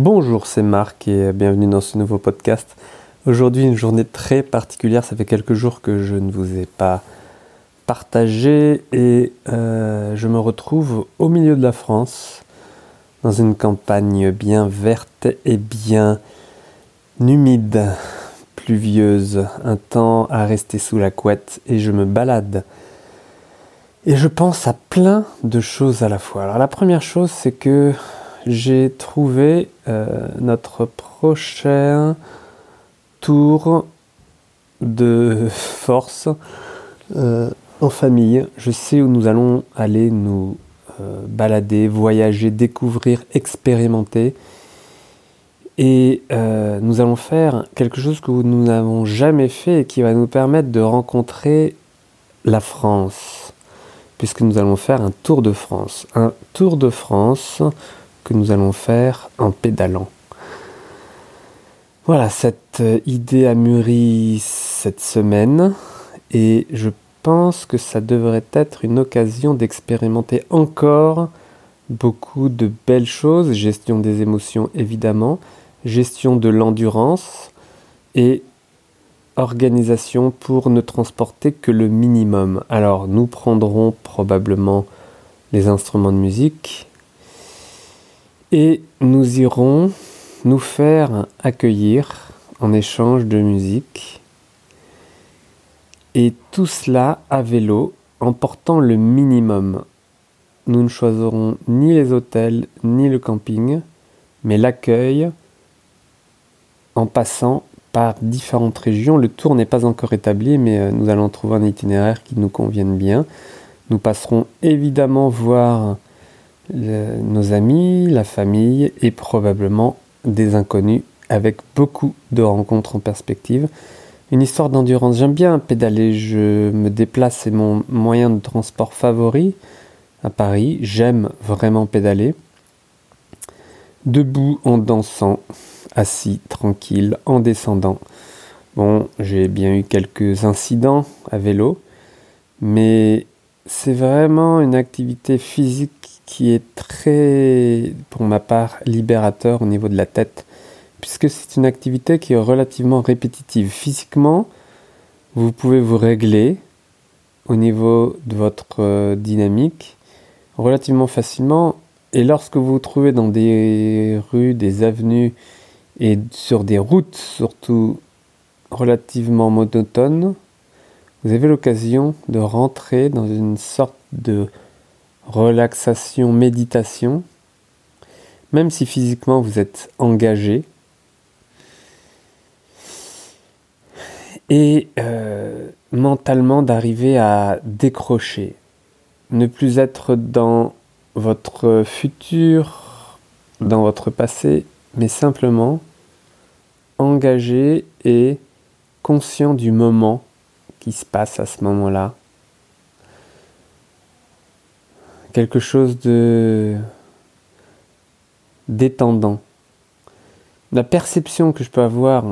Bonjour, c'est Marc et bienvenue dans ce nouveau podcast. Aujourd'hui, une journée très particulière. Ça fait quelques jours que je ne vous ai pas partagé et euh, je me retrouve au milieu de la France, dans une campagne bien verte et bien humide, pluvieuse, un temps à rester sous la couette et je me balade. Et je pense à plein de choses à la fois. Alors la première chose, c'est que j'ai trouvé euh, notre prochain tour de force euh, en famille. Je sais où nous allons aller nous euh, balader, voyager, découvrir, expérimenter. Et nous allons faire quelque chose que nous n'avons jamais fait et qui va nous permettre de rencontrer la France. Puisque nous allons faire un tour de France. Un tour de France que nous allons faire en pédalant. Voilà, cette euh, idée a mûri cette semaine et je pense que ça devrait être une occasion d'expérimenter encore beaucoup de belles choses, gestion des émotions évidemment, gestion de l'endurance et organisation pour ne transporter que le minimum. Alors nous prendrons probablement les instruments de musique, et nous irons nous faire accueillir en échange de musique. Et tout cela à vélo en portant le minimum. Nous ne choisirons ni les hôtels ni le camping, mais l'accueil en passant par différentes régions. Le tour n'est pas encore établi, mais euh, nous allons trouver un itinéraire qui nous convienne bien. Nous passerons évidemment voir nos amis, la famille et probablement des inconnus avec beaucoup de rencontres en perspective. Une histoire d'endurance. J'aime bien pédaler, je me déplace, c'est mon moyen de transport favori à Paris. J'aime vraiment pédaler. Debout en dansant, assis, tranquille, en descendant. Bon, j'ai bien eu quelques incidents à vélo, mais c'est vraiment une activité physique qui est très, pour ma part, libérateur au niveau de la tête, puisque c'est une activité qui est relativement répétitive. Physiquement, vous pouvez vous régler au niveau de votre euh, dynamique relativement facilement. Et lorsque vous vous trouvez dans des rues, des avenues et sur des routes surtout relativement monotones, vous avez l'occasion de rentrer dans une sorte de relaxation, méditation, même si physiquement vous êtes engagé. Et euh, mentalement d'arriver à décrocher, ne plus être dans votre futur, dans votre passé, mais simplement engagé et conscient du moment qui se passe à ce moment-là quelque chose de détendant. La perception que je peux avoir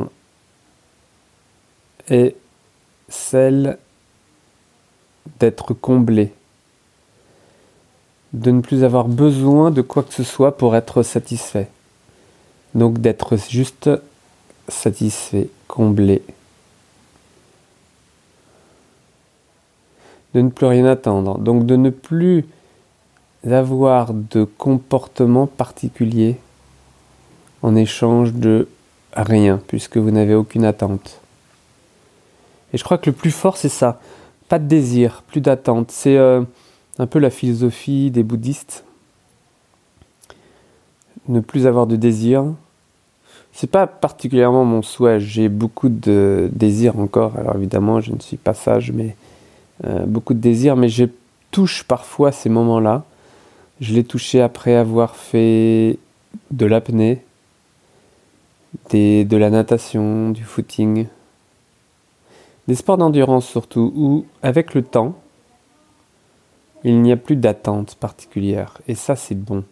est celle d'être comblé, de ne plus avoir besoin de quoi que ce soit pour être satisfait. Donc d'être juste satisfait, comblé. De ne plus rien attendre. Donc de ne plus d'avoir de comportements particuliers en échange de rien, puisque vous n'avez aucune attente. Et je crois que le plus fort, c'est ça. Pas de désir, plus d'attente. C'est euh, un peu la philosophie des bouddhistes. Ne plus avoir de désir. C'est pas particulièrement mon souhait. J'ai beaucoup de désir encore. Alors évidemment, je ne suis pas sage, mais beaucoup de désir. Mais je touche parfois ces moments-là je l'ai touché après avoir fait de l'apnée, de la natation, du footing, des sports d'endurance surtout, où avec le temps, il n'y a plus d'attente particulière. Et ça, c'est bon.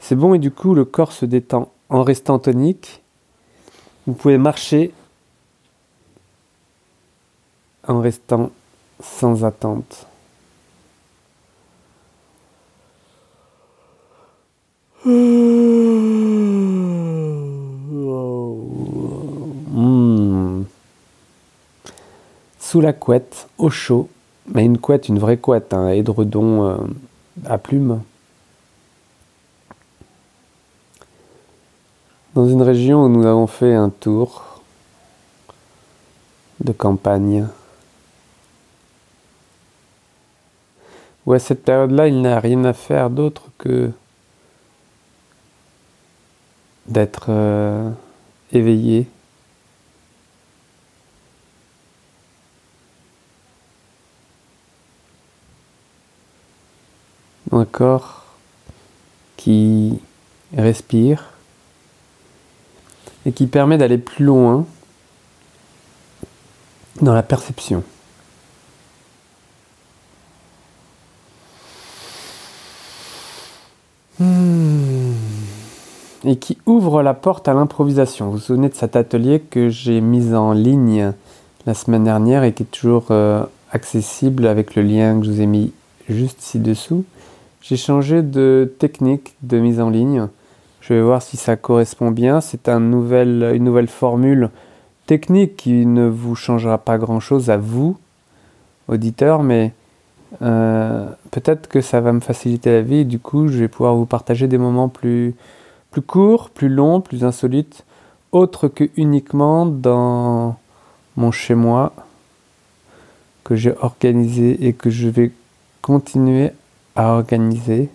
C'est bon et du coup, le corps se détend. En restant tonique, vous pouvez marcher en restant sans attente. Hmm. Sous la couette, au chaud, mais une couette, une vraie couette, un édredon euh, à plumes. Dans une région où nous avons fait un tour de campagne. Où à cette période-là, il n'a rien à faire d'autre que d'être euh, éveillé. Un corps qui respire et qui permet d'aller plus loin dans la perception. Et qui ouvre la porte à l'improvisation. Vous vous souvenez de cet atelier que j'ai mis en ligne la semaine dernière et qui est toujours euh, accessible avec le lien que je vous ai mis juste ci-dessous. J'ai changé de technique de mise en ligne. Je vais voir si ça correspond bien. C'est une nouvelle formule technique qui ne vous changera pas grand-chose à vous, auditeurs, mais euh, peut-être que ça va me faciliter la vie. du coup, je vais pouvoir vous partager des moments plus, plus courts, plus longs, plus insolites, autres que uniquement dans mon chez-moi que j'ai organisé et que je vais continuer à organiser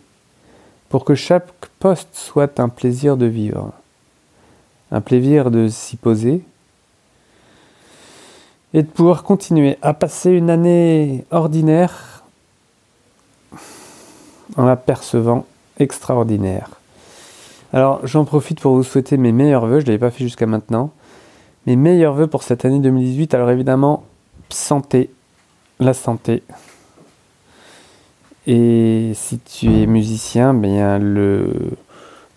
pour que chaque poste soit un plaisir de vivre, un plaisir de s'y poser et de pouvoir continuer à passer une année ordinaire en la percevant extraordinaire. Alors j'en profite pour vous souhaiter mes meilleurs voeux, je ne l'avais pas fait jusqu'à maintenant. Mes meilleurs voeux pour cette année 2018, alors évidemment, santé, la santé, et si tu es musicien, bien le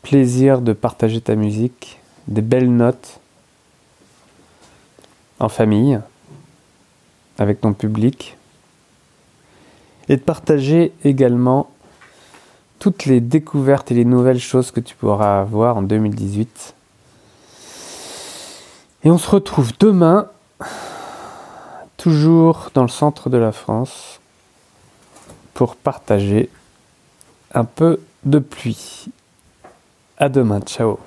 plaisir de partager ta musique, des belles notes en famille, avec ton public, et de partager également toutes les découvertes et les nouvelles choses que tu pourras avoir en 2018. Et on se retrouve demain, toujours dans le centre de la France, pour partager un peu de pluie. À demain, ciao